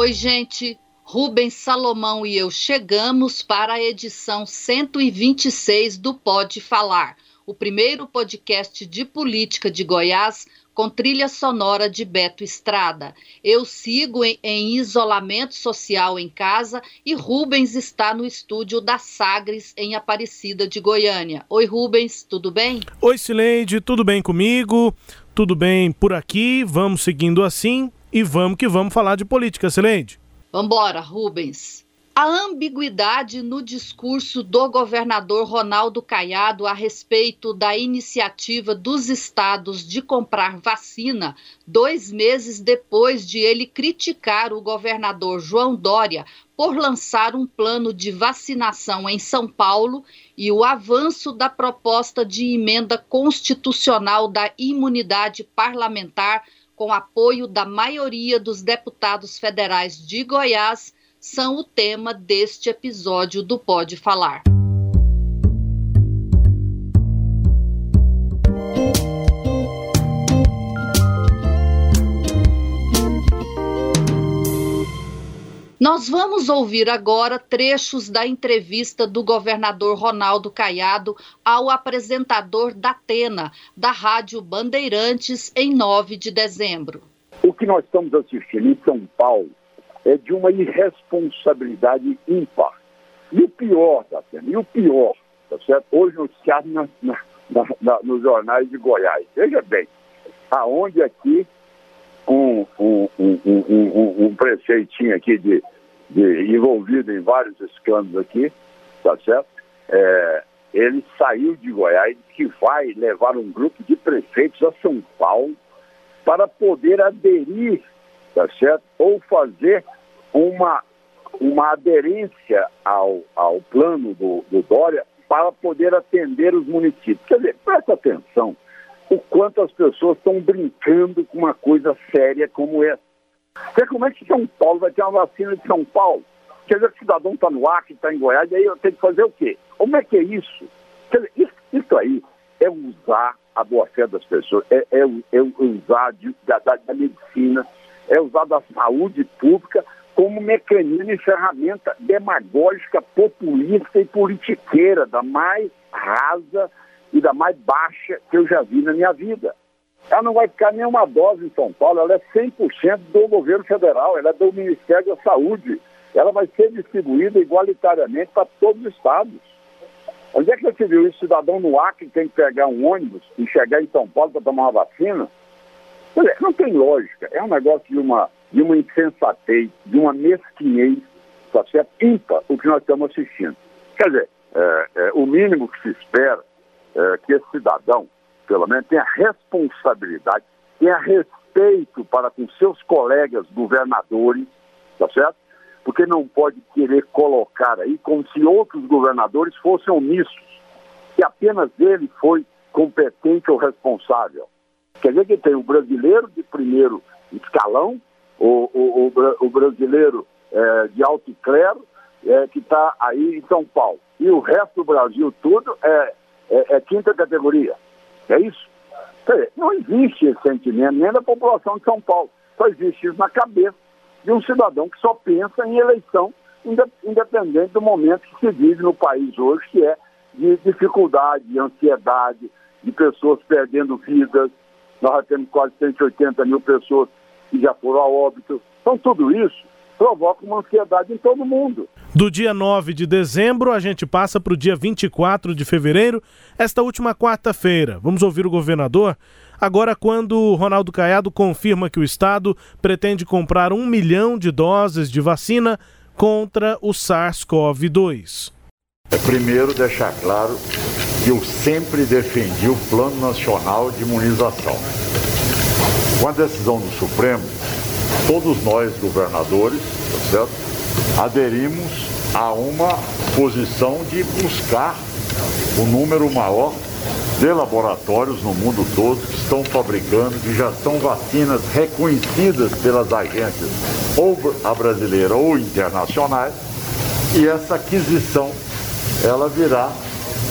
Oi, gente. Rubens Salomão e eu chegamos para a edição 126 do Pode Falar, o primeiro podcast de política de Goiás com trilha sonora de Beto Estrada. Eu sigo em, em, isolamento social em casa e Rubens está no estúdio da Sagres, em Aparecida de Goiânia. Oi, Rubens, tudo bem? Oi, Sileide, tudo bem comigo? Tudo bem por aqui? Vamos seguindo assim e vamos que vamos falar de política, Sileide. Vambora, Rubens. A ambiguidade no discurso do governador Ronaldo Caiado a respeito da iniciativa dos estados de comprar vacina, dois meses depois de ele criticar o governador João Dória por lançar um plano de vacinação em São Paulo e o avanço da proposta de emenda constitucional da imunidade parlamentar com apoio da maioria dos deputados federais de Goiás são o tema deste episódio do Pode Falar. Nós vamos ouvir agora trechos da entrevista do governador Ronaldo Caiado ao apresentador da Atena, da Rádio Bandeirantes, em 9 de dezembro. O que nós estamos assistindo em São Paulo é de uma irresponsabilidade ímpar. E o pior, tá e o pior, tá certo? Hoje noticiado na, na, na, nos jornais de Goiás. Veja bem, aonde aqui um, um, um, um, prefeitinho aqui de, de, envolvido em vários escândalos aqui, tá certo? É, ele saiu de Goiás que vai levar um grupo de prefeitos a São Paulo para poder aderir tá certo? Ou fazer uma, uma aderência ao, ao plano do, do Dória para poder atender os municípios. Quer dizer, presta atenção o quanto as pessoas estão brincando com uma coisa séria como essa. Você como é que São Paulo vai ter uma vacina de São Paulo? Quer dizer o cidadão está no Acre, está em Goiás, e aí eu tenho que fazer o quê? Como é que é isso? Quer dizer, isso, isso aí é usar a boa-fé das pessoas, é, é, é usar de, da, da, da medicina, é usado a saúde pública como mecanismo e ferramenta demagógica, populista e politiqueira, da mais rasa e da mais baixa que eu já vi na minha vida. Ela não vai ficar nenhuma dose em São Paulo, ela é 100% do governo federal, ela é do Ministério da Saúde. Ela vai ser distribuída igualitariamente para todos os estados. Onde é que você viu isso? Cidadão no Acre tem que pegar um ônibus e chegar em São Paulo para tomar uma vacina? Não tem lógica. É um negócio de uma, de uma insensatez, de uma mesquinhez, tá certo? Ímpar o que nós estamos assistindo. Quer dizer, é, é, o mínimo que se espera é que esse cidadão, pelo menos, tenha responsabilidade, tenha respeito para com seus colegas governadores, tá certo? Porque não pode querer colocar aí como se outros governadores fossem omissos, que apenas ele foi competente ou responsável. Quer dizer que tem o brasileiro de primeiro escalão, o, o, o, o brasileiro é, de alto clero, é, que está aí em São Paulo. E o resto do Brasil tudo é, é, é quinta categoria. É isso? Dizer, não existe esse sentimento nem da população de São Paulo. Só existe isso na cabeça de um cidadão que só pensa em eleição, independente do momento que se vive no país hoje, que é de dificuldade, de ansiedade, de pessoas perdendo vidas, nós já temos quase 180 mil pessoas que já foram a óbito. Então, tudo isso provoca uma ansiedade em todo mundo. Do dia 9 de dezembro, a gente passa para o dia 24 de fevereiro, esta última quarta-feira. Vamos ouvir o governador. Agora, quando Ronaldo Caiado confirma que o Estado pretende comprar um milhão de doses de vacina contra o SARS-CoV-2. É primeiro deixar claro que eu sempre defendi o Plano Nacional de Imunização. Com a decisão do Supremo, todos nós, governadores, tá certo? Aderimos a uma posição de buscar o número maior de laboratórios no mundo todo que estão fabricando, que já são vacinas reconhecidas pelas agências, ou a brasileira ou internacionais, e essa aquisição ela virá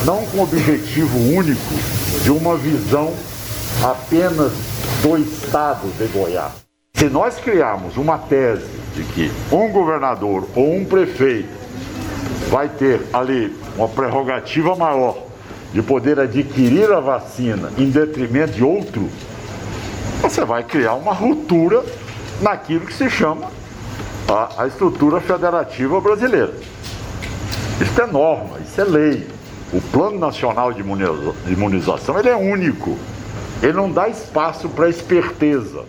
não com o objetivo único de uma visão apenas do estado de Goiás. Se nós criarmos uma tese de que um governador ou um prefeito vai ter ali uma prerrogativa maior de poder adquirir a vacina em detrimento de outro, você vai criar uma ruptura naquilo que se chama a, a estrutura federativa brasileira. Isso é norma, isso é lei. O Plano Nacional de Imunização ele é único. Ele não dá espaço para esperteza.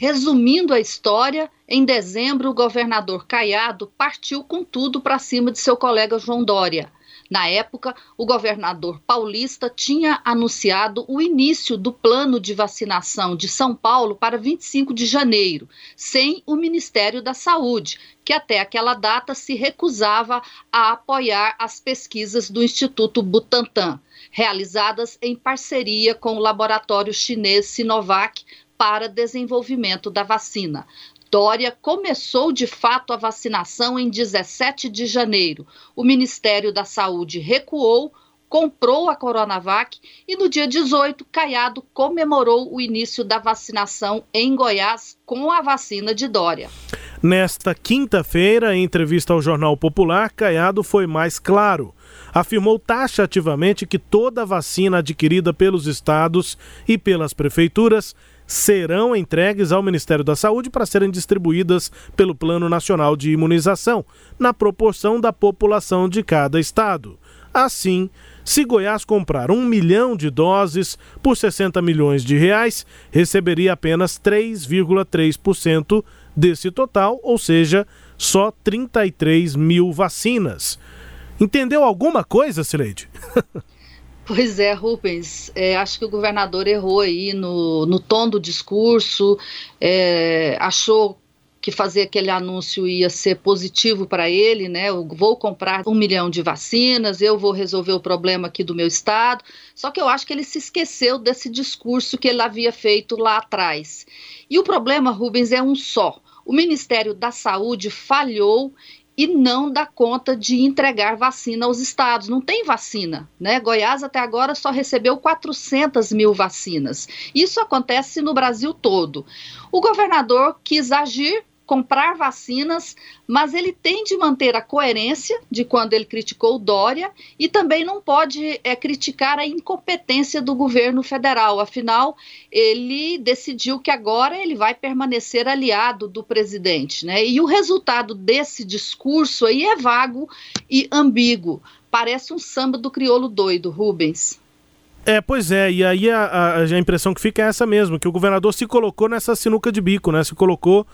Resumindo a história, em dezembro o governador Caiado partiu com tudo para cima de seu colega João Dória. Na época, o governador paulista tinha anunciado o início do plano de vacinação de São Paulo para 25 de janeiro, sem o Ministério da Saúde, que até aquela data se recusava a apoiar as pesquisas do Instituto Butantan, realizadas em parceria com o laboratório chinês Sinovac para desenvolvimento da vacina. Dória começou de fato a vacinação em 17 de janeiro. O Ministério da Saúde recuou, comprou a Coronavac e no dia 18, Caiado comemorou o início da vacinação em Goiás com a vacina de Dória. Nesta quinta-feira, em entrevista ao Jornal Popular, Caiado foi mais claro. Afirmou taxativamente que toda vacina adquirida pelos estados e pelas prefeituras serão entregues ao Ministério da Saúde para serem distribuídas pelo Plano Nacional de Imunização, na proporção da população de cada estado. Assim, se Goiás comprar um milhão de doses por 60 milhões de reais, receberia apenas 3,3% desse total, ou seja, só 33 mil vacinas. Entendeu alguma coisa, Sileide? Pois é, Rubens. É, acho que o governador errou aí no, no tom do discurso, é, achou que fazer aquele anúncio ia ser positivo para ele, né? Eu vou comprar um milhão de vacinas, eu vou resolver o problema aqui do meu estado. Só que eu acho que ele se esqueceu desse discurso que ele havia feito lá atrás. E o problema, Rubens, é um só. O Ministério da Saúde falhou e não dá conta de entregar vacina aos estados. Não tem vacina, né? Goiás até agora só recebeu 400 mil vacinas. Isso acontece no Brasil todo. O governador quis agir comprar vacinas, mas ele tem de manter a coerência de quando ele criticou Dória e também não pode é, criticar a incompetência do governo federal. Afinal, ele decidiu que agora ele vai permanecer aliado do presidente, né? E o resultado desse discurso aí é vago e ambíguo. Parece um samba do crioulo doido, Rubens. É, pois é, e aí a, a, a, impressão que fica é essa mesmo, que o governador se colocou nessa sinuca de bico, né? Se colocou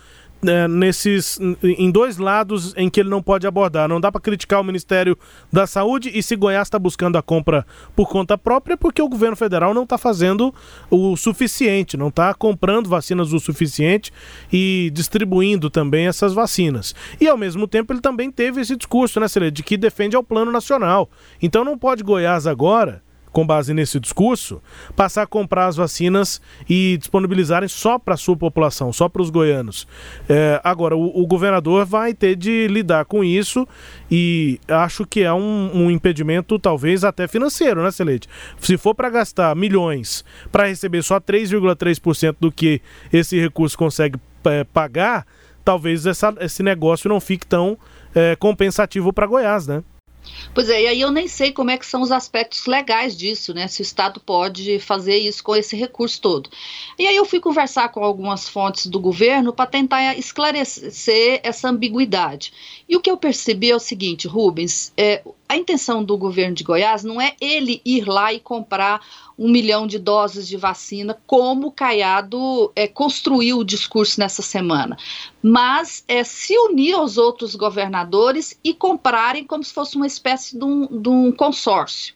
é, nesses em dois lados em que ele não pode abordar. Não dá para criticar o Ministério da Saúde e se Goiás está buscando a compra por conta própria, porque o governo federal não está fazendo o suficiente, não está comprando vacinas o suficiente e distribuindo também essas vacinas. E ao mesmo tempo ele também teve esse discurso, né, Celê, de que defende ao plano nacional. Então não pode Goiás agora com base nesse discurso, passar a comprar as vacinas e disponibilizarem só para a sua população, só para os goianos. É, agora, o, o, governador vai ter de lidar com isso e acho que é um, um impedimento, talvez até financeiro, né, Celeste? Se for para gastar milhões para receber só 3,3% do que esse recurso consegue é, pagar, talvez essa, esse negócio não fique tão é, compensativo para Goiás, né? Pois é, e aí eu nem sei como é que são os aspectos legais disso, né? Se o Estado pode fazer isso com esse recurso todo. E aí eu fui conversar com algumas fontes do governo para tentar esclarecer essa ambiguidade. E o que eu percebi é o seguinte, Rubens, é, a intenção do governo de Goiás não é ele ir lá e comprar um milhão de doses de vacina, como o Caiado é, construiu o discurso nessa semana, mas é se unir aos outros governadores e comprarem como se fosse uma espécie de um, de um consórcio.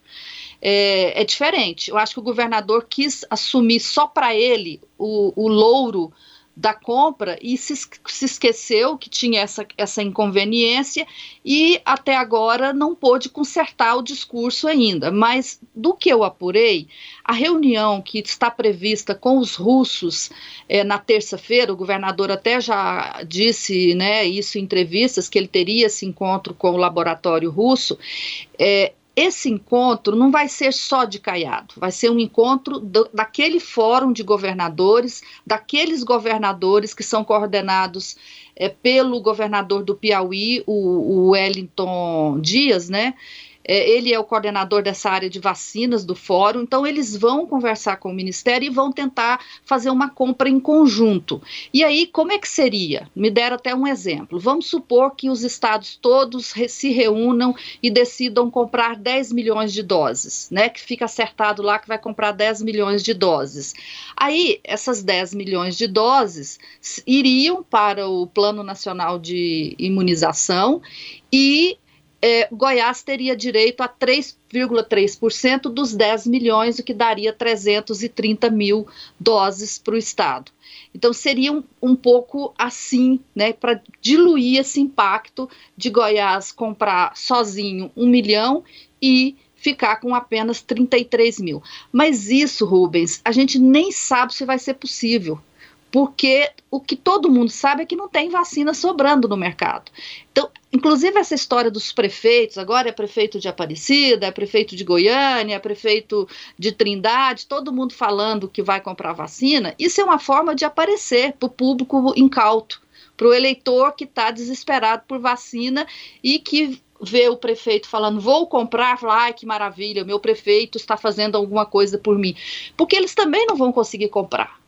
É, é, diferente. Eu acho que o governador quis assumir só para ele o, o louro da compra e se, se, esqueceu que tinha essa, essa inconveniência e até agora não pôde consertar o discurso ainda. Mas do que eu apurei, a reunião que está prevista com os russos é, na terça-feira, o governador até já disse né, isso em entrevistas, que ele teria esse encontro com o laboratório russo. É, esse encontro não vai ser só de Caiado, vai ser um encontro do, daquele fórum de governadores, daqueles governadores que são coordenados é, pelo governador do Piauí, o, o Wellington Dias, né? É, ele é o coordenador dessa área de vacinas do fórum, então eles vão conversar com o Ministério e vão tentar fazer uma compra em conjunto. E aí, como é que seria? Me deram até um exemplo. Vamos supor que os estados todos se reúnam e decidam comprar 10 milhões de doses, né? Que fica acertado lá que vai comprar 10 milhões de doses. Aí, essas 10 milhões de doses iriam para o Plano Nacional de Imunização e é, Goiás teria direito a 3,3% dos 10 milhões, o que daria 330 mil doses para o Estado. Então, seria um, um pouco assim, né, para diluir esse impacto de Goiás comprar sozinho um milhão e ficar com apenas 33 mil. Mas isso, Rubens, a gente nem sabe se vai ser possível porque o que todo mundo sabe é que não tem vacina sobrando no mercado. Então, inclusive essa história dos prefeitos, agora é prefeito de Aparecida, é prefeito de Goiânia, é prefeito de Trindade, todo mundo falando que vai comprar vacina, isso é uma forma de aparecer para o público incauto, para o eleitor que está desesperado por vacina e que vê o prefeito falando, vou comprar, fala, ai que maravilha, meu prefeito está fazendo alguma coisa por mim. Porque eles também não vão conseguir comprar.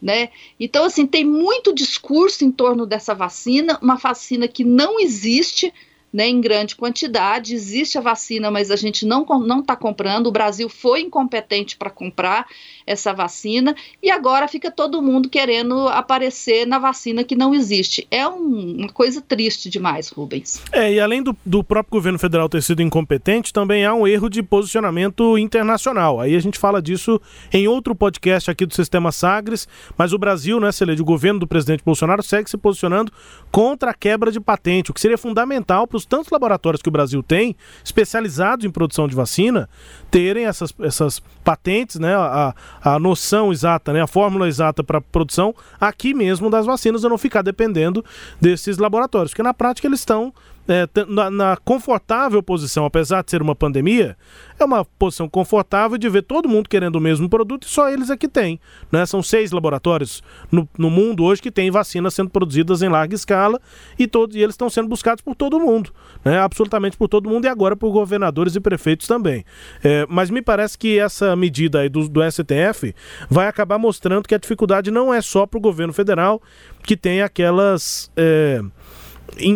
Né? Então, assim, tem muito discurso em torno dessa vacina, uma vacina que não existe, né, em grande quantidade. Existe a vacina, mas a gente não está comprando. O Brasil foi incompetente para comprar essa vacina e agora fica todo mundo querendo aparecer na vacina que não existe. É um, uma coisa triste demais, Rubens. É, e além do, do próprio governo federal ter sido incompetente, também há um erro de posicionamento internacional. Aí a gente fala disso em outro podcast aqui do Sistema Sagres, mas o Brasil, né, Celede, o governo do presidente Bolsonaro segue se posicionando contra a quebra de patente, o que seria fundamental para os tantos laboratórios que o Brasil tem, especializados em produção de vacina, terem essas, essas patentes, né, a, a noção exata, né, a fórmula exata para produção aqui mesmo das vacinas, e não ficar dependendo desses laboratórios, porque na prática eles estão é, na, na, confortável posição, apesar de ser uma pandemia, é uma posição confortável de ver todo mundo querendo o mesmo produto e só eles é que tem. Né? São seis laboratórios no, no mundo hoje que têm vacinas sendo produzidas em larga escala e, todos, e eles estão sendo buscados por todo mundo, né? absolutamente por todo mundo e agora por governadores e prefeitos também. É, mas me parece que essa medida aí do, do STF vai acabar mostrando que a dificuldade não é só para o governo federal, que tem aquelas. É,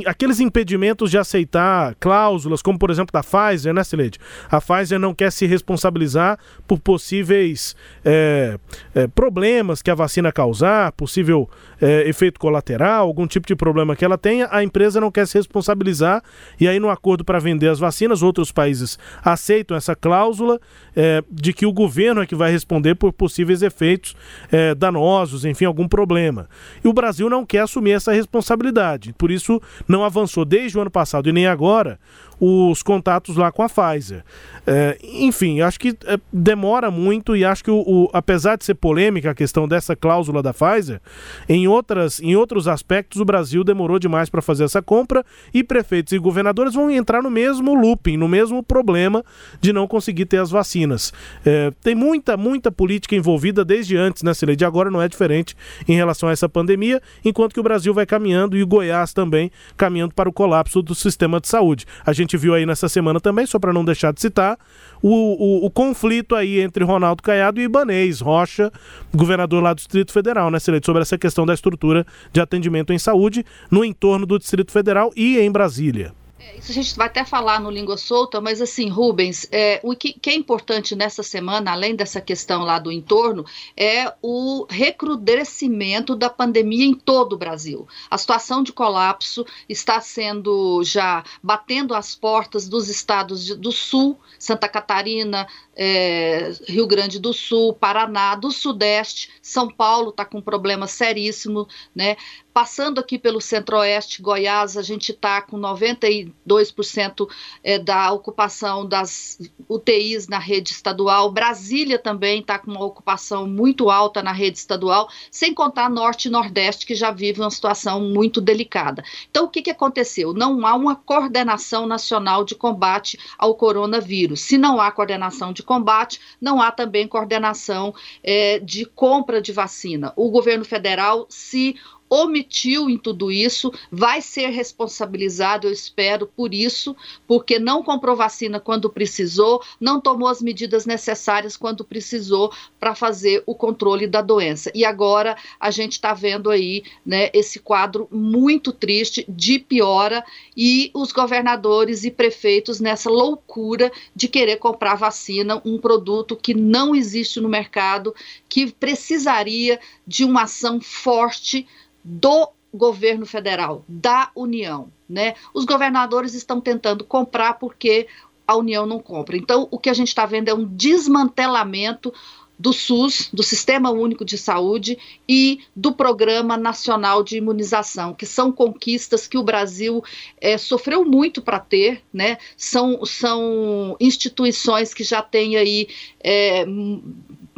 aqueles impedimentos de aceitar cláusulas, como por exemplo da Pfizer, né, Silede? A Pfizer não quer se responsabilizar por possíveis é, é, problemas que a vacina causar, possível é, efeito colateral, algum tipo de problema que ela tenha, a empresa não quer se responsabilizar e aí no acordo para vender as vacinas, outros países aceitam essa cláusula é, de que o governo é que vai responder por possíveis efeitos é, danosos, enfim, algum problema. E o Brasil não quer assumir essa responsabilidade, por isso não avançou desde o ano passado e nem agora os contatos lá com a Pfizer. É, enfim, acho que é, demora muito e acho que, o, o, apesar de ser polêmica a questão dessa cláusula da Pfizer, em, outras, em outros aspectos o Brasil demorou demais para fazer essa compra e prefeitos e governadores vão entrar no mesmo looping, no mesmo problema de não conseguir ter as vacinas. É, tem muita, muita política envolvida desde antes, né, Cileide? Agora não é diferente em relação a essa pandemia, enquanto que o Brasil vai caminhando e o Goiás também caminhando para o colapso do sistema de saúde. A gente gente viu aí nessa semana também, só para não deixar de citar, o, o, o, conflito aí entre Ronaldo Caiado e Ibanês Rocha, governador lá do Distrito Federal, né, Celeste, sobre essa questão da estrutura de atendimento em saúde no entorno do Distrito Federal e em Brasília. É, isso a gente vai até falar no Língua Solta, mas assim, Rubens, é, o que, que, é importante nessa semana, além dessa questão lá do entorno, é o recrudescimento da pandemia em todo o Brasil. A situação de colapso está sendo já batendo as portas dos estados de, do Sul, Santa Catarina, é, Rio Grande do Sul, Paraná, do Sudeste, São Paulo está com um problema seríssimo, né? Passando aqui pelo Centro-Oeste, Goiás, a gente está com 92% é, da ocupação das UTIs na rede estadual. Brasília também está com uma ocupação muito alta na rede estadual, sem contar Norte e Nordeste, que já vive uma situação muito delicada. Então, o que, que aconteceu? Não há uma coordenação nacional de combate ao coronavírus. Se não há coordenação de combate, não há também coordenação é, de compra de vacina. O governo federal se omitiu em tudo isso, vai ser responsabilizado, eu espero, por isso, porque não comprou vacina quando precisou, não tomou as medidas necessárias quando precisou para fazer o controle da doença. E agora a gente está vendo aí né, esse quadro muito triste de piora e os governadores e prefeitos nessa loucura de querer comprar vacina, um produto que não existe no mercado, que precisaria de uma ação forte do governo federal, da União, né? Os governadores estão tentando comprar porque a União não compra. Então, o que a gente está vendo é um desmantelamento do SUS, do Sistema Único de Saúde e do Programa Nacional de Imunização, que são conquistas que o Brasil é, sofreu muito para ter, né? São, são instituições que já têm aí é,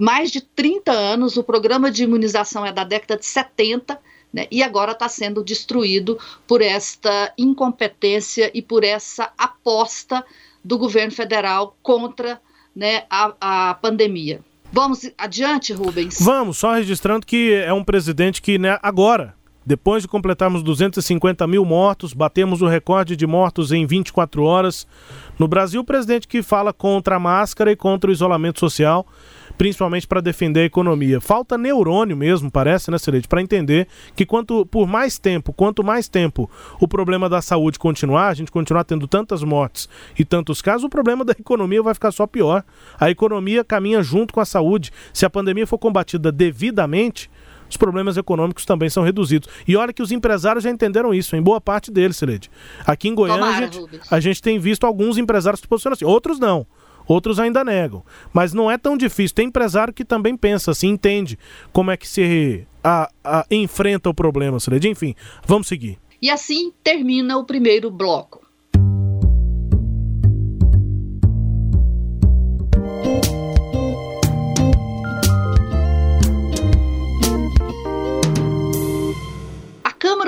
mais de 30 anos, o programa de imunização é da década de 70 né, e agora está sendo destruído por esta incompetência e por essa aposta do governo federal contra né, a, a pandemia. Vamos adiante, Rubens? Vamos, só registrando que é um presidente que né, agora, depois de completarmos 250 mil mortos, batemos o recorde de mortos em 24 horas. No Brasil, o presidente que fala contra a máscara e contra o isolamento social principalmente para defender a economia. Falta neurônio mesmo, parece, né, Celeste, para entender que quanto por mais tempo, quanto mais tempo o problema da saúde continuar, a gente continuar tendo tantas mortes e tantos casos, o problema da economia vai ficar só pior. A economia caminha junto com a saúde. Se a pandemia for combatida devidamente, os problemas econômicos também são reduzidos. E olha que os empresários já entenderam isso, em boa parte deles, Celede. Aqui em Goiânia, Tomara, a, gente, a gente tem visto alguns empresários se posicionando assim, outros não. Outros ainda negam. Mas não é tão difícil. Tem empresário que também pensa assim, entende como é que se a, a, enfrenta o problema, Celede. Enfim, vamos seguir. E assim termina o primeiro bloco.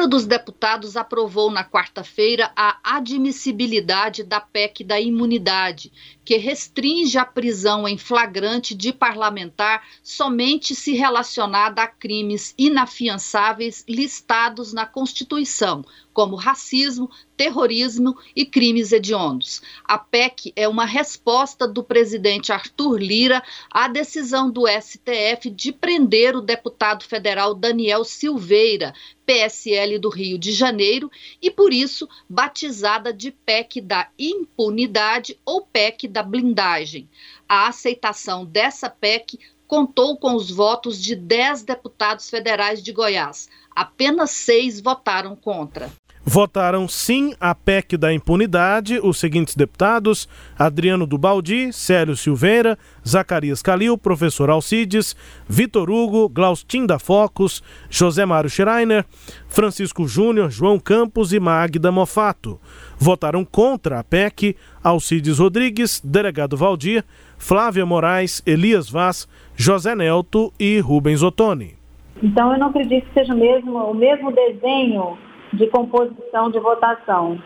Câmara dos Deputados aprovou na quarta-feira a admissibilidade da PEC da imunidade, que restringe a prisão em flagrante de parlamentar somente se relacionada a crimes inafiançáveis listados na Constituição, como racismo, terrorismo e crimes hediondos. A PEC é uma resposta do presidente Arthur Lira à decisão do STF de prender o deputado federal Daniel Silveira, PSL do Rio de Janeiro, e por isso batizada de PEC da impunidade ou PEC da blindagem. A aceitação dessa PEC contou com os votos de 10 deputados federais de Goiás. Apenas seis votaram contra. Votaram sim a PEC da impunidade os seguintes deputados: Adriano Dubaldi, Célio Silveira, Zacarias Calil, professor Alcides, Vitor Hugo, Glaustin da Focus, José Mário Schreiner, Francisco Júnior, João Campos e Magda Mofato. Votaram contra a PEC Alcides Rodrigues, Delegado Valdir, Flávia Moraes, Elias Vaz, José Nelto e Rubens Ottoni. Então eu não acredito que seja mesmo, o mesmo desenho de composição de votação.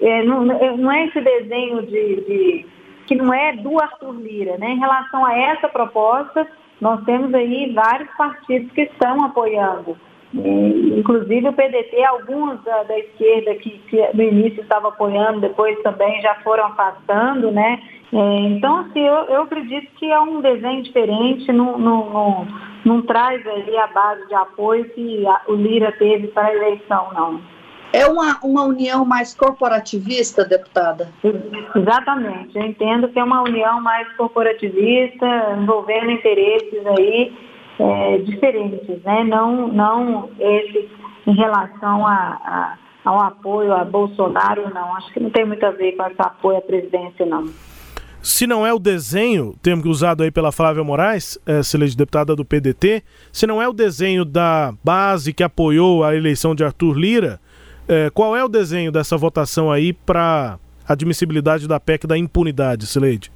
É, não, é, não, é esse desenho de, de, que não é do Arthur Lira. Né? Em relação a essa proposta, nós temos aí vários partidos que estão apoiando. É, inclusive o PDT, alguns da, da esquerda que, que, no início estava apoiando, depois também já foram afastando, né? É, então, assim, eu, eu, acredito que é um desenho diferente, não, não, não, não traz ali a base de apoio que a, o Lira teve para a eleição, não. É uma, uma união mais corporativista, deputada? Exatamente. Eu entendo que é uma união mais corporativista, envolvendo interesses aí é, diferentes, né? Não, não esses em relação a, a, ao apoio a Bolsonaro, não. Acho que não tem muito a ver com esse apoio à presidência, não. Se não é o desenho, termo usado aí pela Flávia Moraes, é, excelente deputada do PDT, se não é o desenho da base que apoiou a eleição de Arthur Lira, é, qual é o desenho dessa votação aí para admissibilidade da PEC da impunidade, Sileide?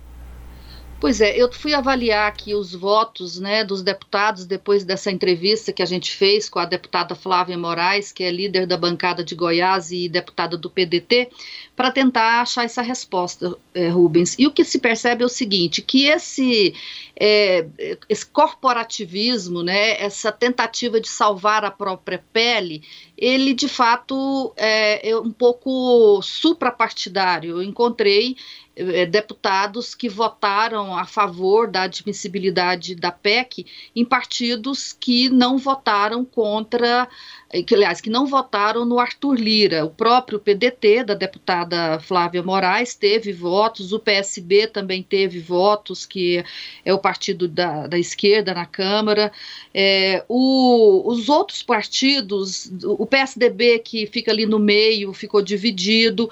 Pois é, eu fui avaliar aqui os votos né, dos deputados depois dessa entrevista que a gente fez com a deputada Flávia Moraes, que é líder da bancada de Goiás e deputada do PDT, para tentar achar essa resposta, é, Rubens. E o que se percebe é o seguinte, que esse, é, esse corporativismo, né, essa tentativa de salvar a própria pele, ele de fato é, é um pouco suprapartidário. Eu encontrei deputados que votaram a favor da admissibilidade da PEC em partidos que não votaram contra, eh, que, aliás, que não votaram no Arthur Lira. O próprio PDT, da deputada Flávia Moraes, teve votos, o PSB também teve votos, que é o partido da, da esquerda na Câmara. É, o, os outros partidos, o PSDB, que fica ali no meio, ficou dividido.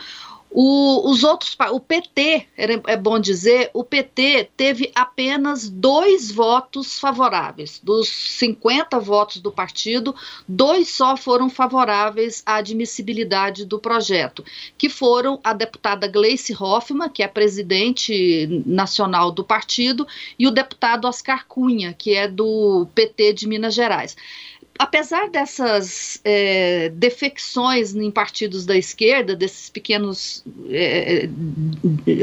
O, os outros, o PT, é bom dizer, o PT teve apenas dois votos favoráveis. Dos 50 votos do partido, dois só foram favoráveis à admissibilidade do projeto, que foram a deputada Gleice Hoffmann, que é presidente nacional do partido, e o deputado Oscar Cunha, que é do PT de Minas Gerais apesar dessas é, defecções em partidos da esquerda, desses pequenos é,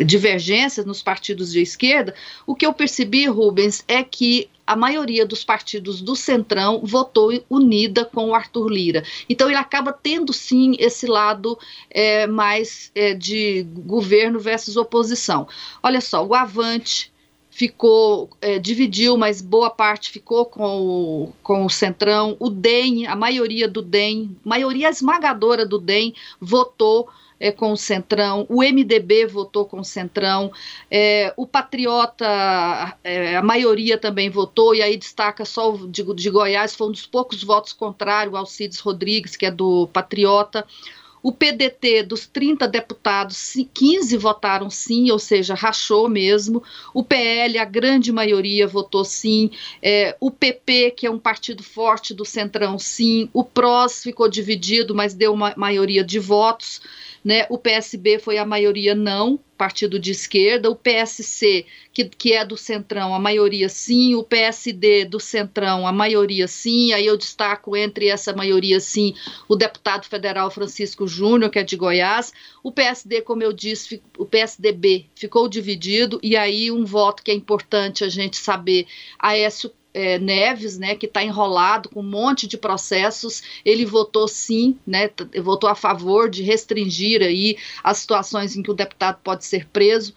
divergências nos partidos de esquerda, o que eu percebi, Rubens, é que a maioria dos partidos do Centrão votou unida com o Arthur Lira. Então ele acaba tendo sim esse lado é, mais é, de governo versus oposição. Olha só, o Avante, ficou, é, dividiu, mas boa parte ficou com o, com o Centrão. O DEM, a maioria do DEM, maioria esmagadora do DEM, votou é, com o Centrão, o MDB votou com o Centrão, é, o Patriota, é, a maioria também votou, e aí destaca só o de, de Goiás, foi um dos poucos votos contrários, Alcides Rodrigues, que é do Patriota. O PDT, dos 30 deputados, 15 votaram sim, ou seja, rachou mesmo. O PL, a grande maioria votou sim. É, o PP, que é um partido forte do Centrão, sim. O PROS ficou dividido, mas deu uma maioria de votos. Né? O PSB foi a maioria não, partido de esquerda, o PSC, que, que é do Centrão, a maioria sim, o PSD do Centrão, a maioria sim, aí eu destaco entre essa maioria sim o deputado federal Francisco Júnior, que é de Goiás, o PSD, como eu disse, o PSDB ficou dividido, e aí um voto que é importante a gente saber, Aécio é, Neves, né, que está enrolado com um monte de processos, ele votou sim, né, votou a favor de restringir aí as situações em que o deputado pode ser preso.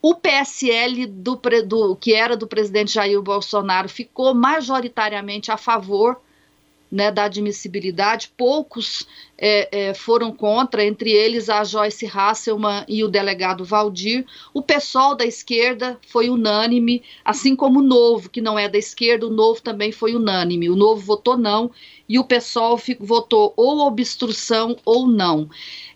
O PSL, do, do, que era do presidente Jair Bolsonaro, ficou majoritariamente a favor né, da admissibilidade, poucos é, é, foram contra, entre eles a Joyce Hasselman e o delegado Valdir. O pessoal da esquerda foi unânime, assim como o Novo, que não é da esquerda, o Novo também foi unânime. O Novo votou não e o pessoal votou ou obstrução ou não.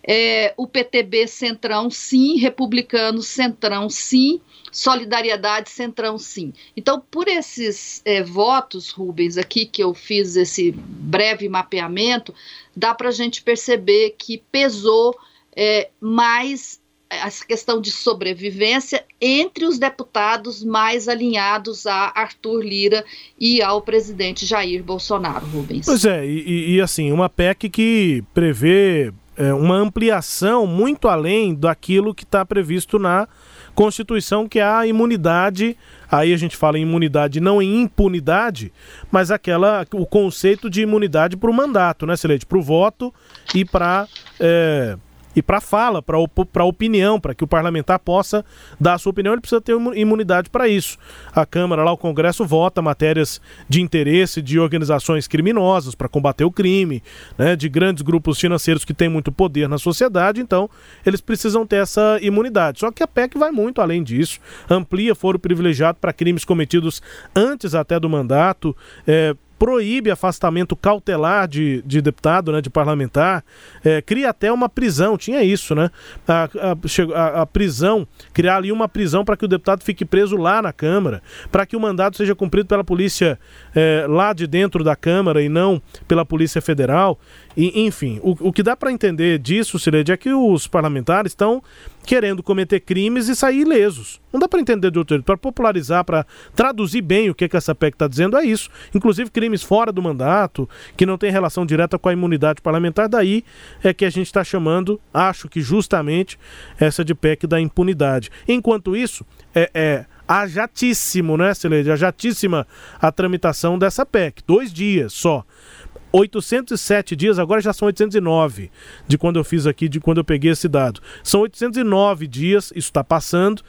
É, o PTB Centrão, sim, Republicano Centrão, sim solidariedade centrão sim. Então, por esses é, votos, Rubens, aqui que eu fiz esse breve mapeamento, dá para a gente perceber que pesou é, mais essa questão de sobrevivência entre os deputados mais alinhados a Arthur Lira e ao presidente Jair Bolsonaro, Rubens. Pois é, e, e assim, uma PEC que prevê é, uma ampliação muito além daquilo que está previsto na Constituição, que é a imunidade. Aí a gente fala em imunidade não em impunidade, mas aquela o conceito de imunidade para o mandato, né, Celeste? Para o voto e para é, e para fala, para op opinião, para que o parlamentar possa dar a sua opinião, ele precisa ter imunidade para isso. A Câmara, lá o Congresso, vota matérias de interesse de organizações criminosas para combater o crime, né, de grandes grupos financeiros que têm muito poder na sociedade, então eles precisam ter essa imunidade. Só que a PEC vai muito além disso, amplia foro privilegiado para crimes cometidos antes até do mandato. É, proíbe afastamento cautelar de, de deputado, né, de parlamentar, é, cria até uma prisão, tinha isso, né? A, a, a prisão, criar ali uma prisão para que o deputado fique preso lá na Câmara, para que o mandato seja cumprido pela polícia é, lá de dentro da Câmara e não pela Polícia Federal. E, enfim, o, o que dá para entender disso, Cileide, é que os parlamentares estão querendo cometer crimes e sair ilesos. Não dá para entender de outro jeito. Para popularizar, para traduzir bem o que, que essa PEC está dizendo, é isso. Inclusive crimes fora do mandato, que não tem relação direta com a imunidade parlamentar, daí é que a gente está chamando, acho que justamente, essa de PEC da impunidade. Enquanto isso, é, é né, Celede? Ajatíssima a tramitação dessa PEC. Dois dias só. 807 dias, agora já são 809 de quando eu fiz aqui, de quando eu peguei esse dado. São 809 dias, isso está passando,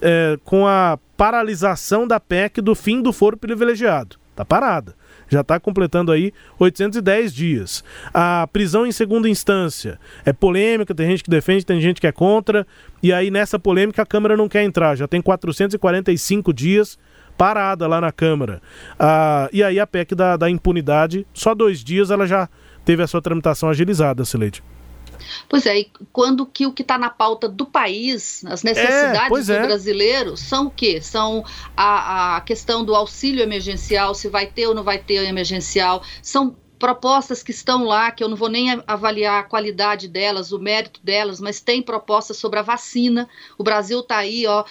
é, com a paralisação da PEC do fim do foro privilegiado. Está parada. Já está completando aí 810 dias. A prisão em segunda instância é polêmica, tem gente que defende, tem gente que é contra. E aí nessa polêmica a Câmara não quer entrar. Já tem 445 dias parada lá na Câmara. Ah, e aí a PEC da, da impunidade, só dois dias ela já teve a sua tramitação agilizada, Sileide. Pois é, e quando que o que está na pauta do país, as necessidades é, do é. brasileiro, são o quê? São a, a questão do auxílio emergencial, se vai ter ou não vai ter emergencial, são propostas que estão lá, que eu não vou nem avaliar a qualidade delas, o mérito delas, mas tem propostas sobre a vacina. O Brasil está aí, ó,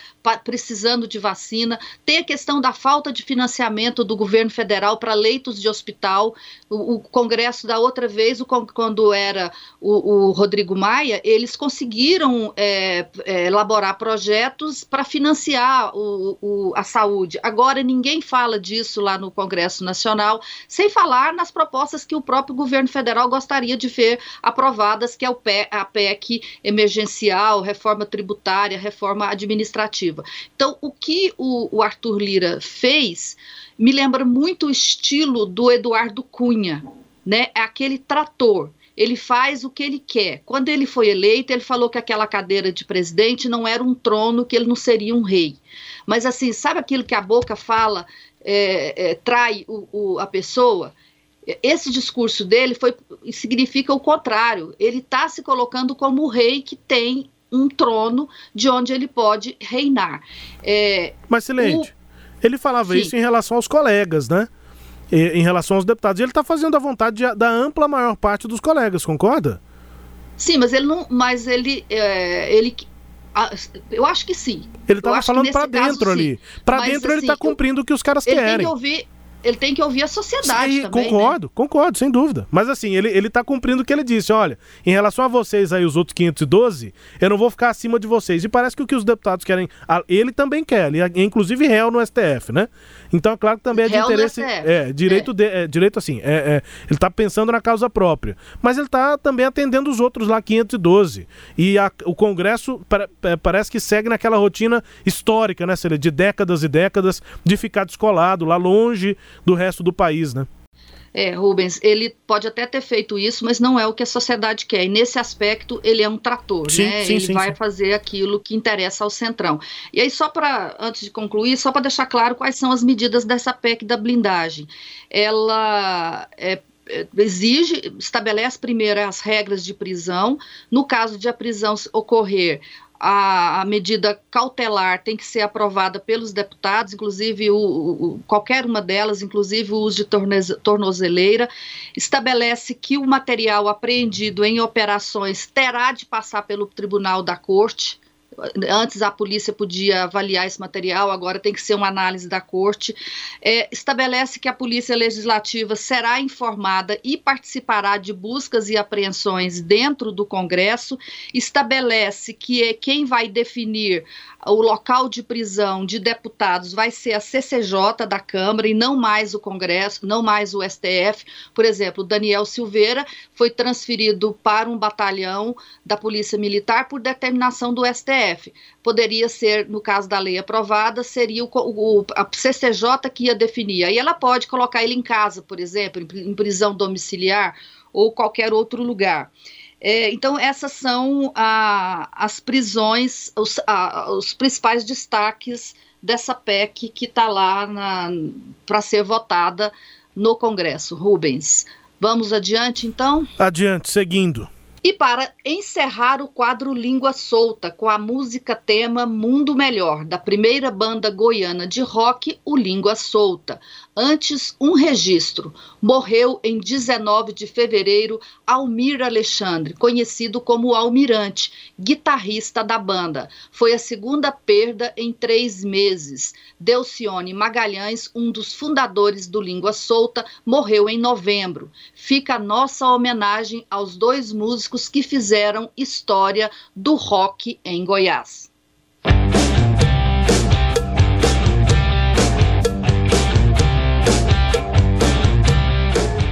precisando de vacina. Tem a questão da falta de financiamento do governo federal para leitos de hospital. O, o, Congresso da outra vez, o, quando era o, o, Rodrigo Maia, eles conseguiram é, é, elaborar projetos para financiar a saúde. Agora ninguém fala disso lá no Congresso Nacional, sem falar nas propostas que o próprio governo federal gostaria de ver aprovadas, que é a PEC emergencial, reforma tributária, reforma administrativa. Então, o que o, o Arthur Lira fez me lembra muito o estilo do Eduardo Cunha, né? É aquele trator ele faz o que ele quer. Quando ele foi eleito, ele falou que aquela cadeira de presidente não era um trono, que ele não seria um rei. Mas assim, sabe aquilo que a boca fala, é, é, trai o, o, a pessoa? Esse discurso dele foi, significa o contrário. Ele está se colocando como o rei que tem um trono de onde ele pode reinar. É, Mas, Silente, o... ele falava Sim. isso em relação aos colegas, né? Em relação aos deputados. E ele está fazendo a vontade de, da ampla maior parte dos colegas, concorda? Sim, mas ele não. Mas ele. É, ele eu acho que sim. Ele estava falando para dentro caso, ali. Para dentro assim, ele está cumprindo o que os caras ele querem. Tem que ouvir, ele tem que ouvir a sociedade Sim, também. Né? Concordo, né? concordo, sem dúvida. Mas assim, ele, ele tá cumprindo o que ele disse. Olha, em relação a vocês aí, os outros 512, eu não vou ficar acima de vocês. E parece que o que os deputados querem, ele também quer, ele é inclusive réu no STF, né? Então é claro que também é de réu interesse. É, direito, é. De, é, direito assim, é, é, ele tá pensando na causa própria. Mas ele tá também atendendo os outros lá, 512. E a, o Congresso para, é, parece que segue naquela rotina histórica, né, De décadas e décadas de ficar descolado lá longe do resto do país, né? É, Rubens, ele pode até ter feito isso, mas não é o que a sociedade quer. E nesse aspecto, ele é um trator, sim, né? Sim, ele sim, vai fazer aquilo que interessa ao Centrão. E aí, só para, antes de concluir, só para deixar claro quais são as medidas dessa PEC da blindagem. Ela é, é exige, estabelece primeiro as regras de prisão. No caso de a prisão ocorrer a, a, medida cautelar tem que ser aprovada pelos deputados, inclusive o, o, qualquer uma delas, inclusive o uso de tornozeleira, estabelece que o material apreendido em operações terá de passar pelo Tribunal da Corte, Antes a polícia podia avaliar esse material, agora tem que ser uma análise da corte. É, estabelece que a Polícia Legislativa será informada e participará de buscas e apreensões dentro do Congresso. Estabelece que é quem vai definir o local de prisão de deputados vai ser a CCJ da Câmara e não mais o Congresso, não mais o STF. Por exemplo, Daniel Silveira foi transferido para um batalhão da Polícia Militar por determinação do STF. Poderia ser, no caso da lei aprovada, seria o, o, a CCJ que ia definir. Aí ela pode colocar ele em casa, por exemplo, em prisão domiciliar ou qualquer outro lugar. É, então, essas são a, as prisões, os, a, os, principais destaques dessa PEC que está lá para ser votada no Congresso. Rubens, vamos adiante então? Adiante, seguindo. E para encerrar o quadro Língua Solta com a música tema Mundo Melhor, da primeira banda goiana de rock, o Língua Solta. Antes, um registro. Morreu em 19 de fevereiro Almir Alexandre, conhecido como Almirante, guitarrista da banda. Foi a segunda perda em três meses. Delcione Magalhães, um dos fundadores do Língua Solta, morreu em novembro. Fica a nossa homenagem aos dois músicos que fizeram história do rock em Goiás.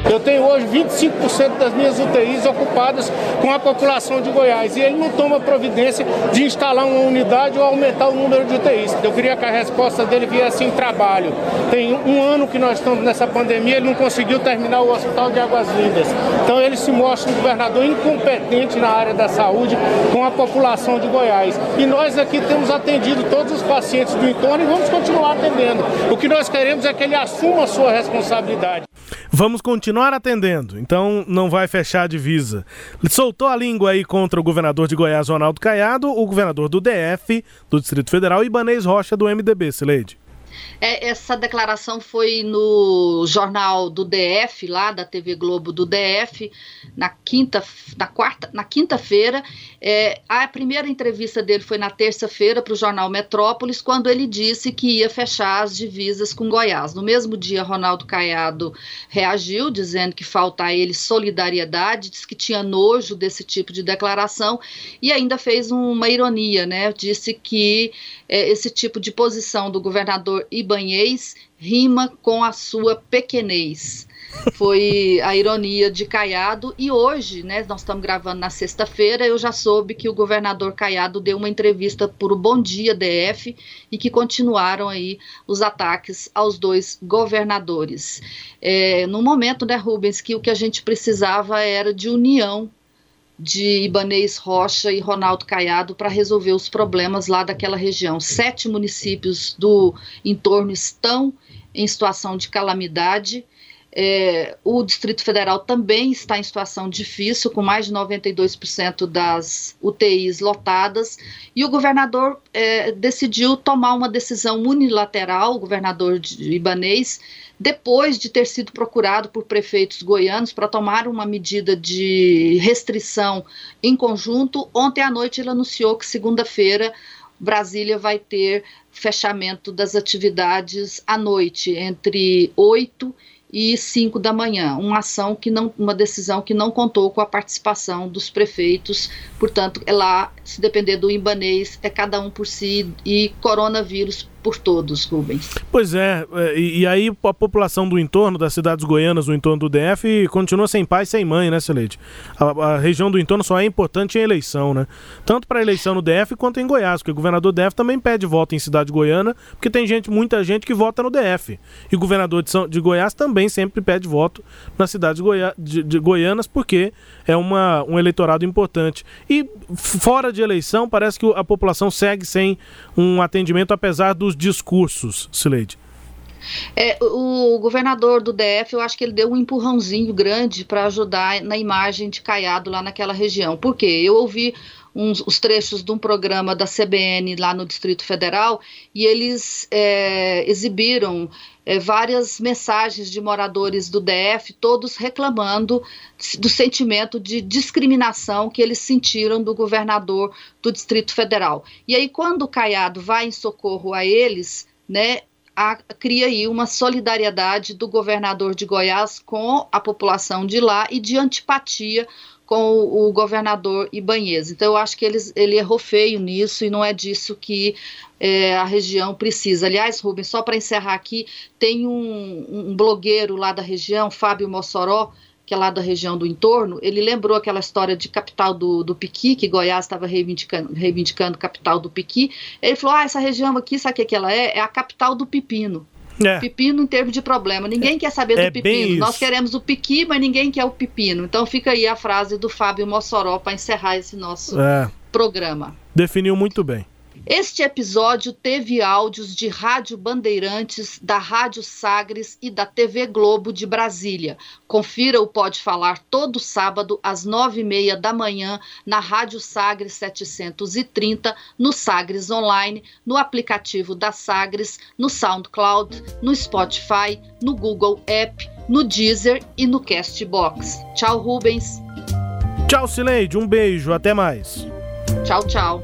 Eu tenho hoje 25% das minhas UTIs ocupadas com a população de Goiás e ele não toma providência de instalar uma unidade ou aumentar o número de UTIs. Eu queria que a resposta dele viesse em trabalho. Tem um ano que nós estamos nessa pandemia, ele não conseguiu terminar o Hospital de Águas Lindas. Então ele se mostra um governador incompetente na área da saúde com a população de Goiás. E nós aqui temos atendido todos os pacientes do entorno e vamos continuar atendendo. O que nós queremos é que ele assuma a sua responsabilidade. Vamos continuar atendendo, então não vai fechar a divisa. Soltou a língua aí contra o governador de Goiás, Ronaldo Caiado, o governador do DF, do Distrito Federal, Ibanês Rocha, do MDB, Sileide. É, essa declaração foi no jornal do DF, lá da TV Globo do DF, na quinta, na quarta, na quinta-feira. É, a primeira entrevista dele foi na terça-feira para o jornal Metrópolis, quando ele disse que ia fechar as divisas com Goiás. No mesmo dia, Ronaldo Caiado reagiu, dizendo que falta a ele solidariedade, disse que tinha nojo desse tipo de declaração e ainda fez uma ironia, né? Disse que é, esse tipo de posição do governador Ibanhês rima com a sua pequenez. Foi a ironia de Caiado. E hoje, né, nós estamos gravando na sexta-feira, eu já soube que o governador Caiado deu uma entrevista para o Bom Dia DF e que continuaram aí os ataques aos dois governadores. É, no momento, né, Rubens, que o que a gente precisava era de união de Ibanês Rocha e Ronaldo Caiado para resolver os problemas lá daquela região. Sete municípios do entorno estão em situação de calamidade. É, o Distrito Federal também está em situação difícil, com mais de 92% das UTIs lotadas, e o governador é, decidiu tomar uma decisão unilateral, o governador de Ibanês, depois de ter sido procurado por prefeitos goianos para tomar uma medida de restrição em conjunto, ontem à noite ele anunciou que segunda-feira Brasília vai ter fechamento das atividades à noite, entre 8 e 5 da manhã, uma ação que não, uma decisão que não contou com a participação dos prefeitos, portanto, é lá, se depender do imbanês, é cada um por si. E coronavírus por todos, Rubens. Pois é, é, e, aí a população do entorno, das cidades goianas, do entorno do DF, continua sem pai e sem mãe, né, Celeste? A, a, região do entorno só é importante em eleição, né? Tanto para eleição no DF quanto em Goiás, porque o governador do DF também pede voto em cidade goiana, porque tem gente, muita gente que vota no DF. E o governador de, São, de Goiás também sempre pede voto nas cidades goia, de, de goianas, porque é uma, um eleitorado importante. E fora de eleição, parece que a população segue sem um atendimento, apesar dos discursos, Sileide. É, o governador do DF, eu acho que ele deu um empurrãozinho grande para ajudar na imagem de Caiado lá naquela região. Por quê? Eu ouvi uns, os trechos de um programa da CBN lá no Distrito Federal e eles é, exibiram é, várias mensagens de moradores do DF, todos reclamando do sentimento de discriminação que eles sentiram do governador do Distrito Federal. E aí, quando o Caiado vai em socorro a eles, né, a, cria aí uma solidariedade do governador de Goiás com a população de lá e de antipatia com o, governador Ibanez. Então, eu acho que eles, ele errou feio nisso e não é disso que é, a região precisa. Aliás, Rubens, só para encerrar aqui, tem um, um blogueiro lá da região, Fábio Mossoró, que é lá da região do entorno, ele lembrou aquela história de capital do, do Piqui, que Goiás estava reivindicando, reivindicando capital do Piqui. Ele falou: ah, essa região aqui, sabe o que ela é? É a capital do pepino. É. Pepino em termos de problema. Ninguém é, quer saber é do pepino. Nós queremos o piqui, mas ninguém quer o pepino. Então fica aí a frase do Fábio Mossoró para encerrar esse nosso é. programa. Definiu muito bem. Este episódio teve áudios de Rádio Bandeirantes, da Rádio Sagres e da TV Globo de Brasília. Confira o Pode Falar todo sábado às nove e meia da manhã na Rádio Sagres 730, no Sagres Online, no aplicativo da Sagres, no SoundCloud, no Spotify, no Google App, no Deezer e no Castbox. Tchau, Rubens. Tchau, Cileide. Um beijo. Até mais. Tchau, tchau.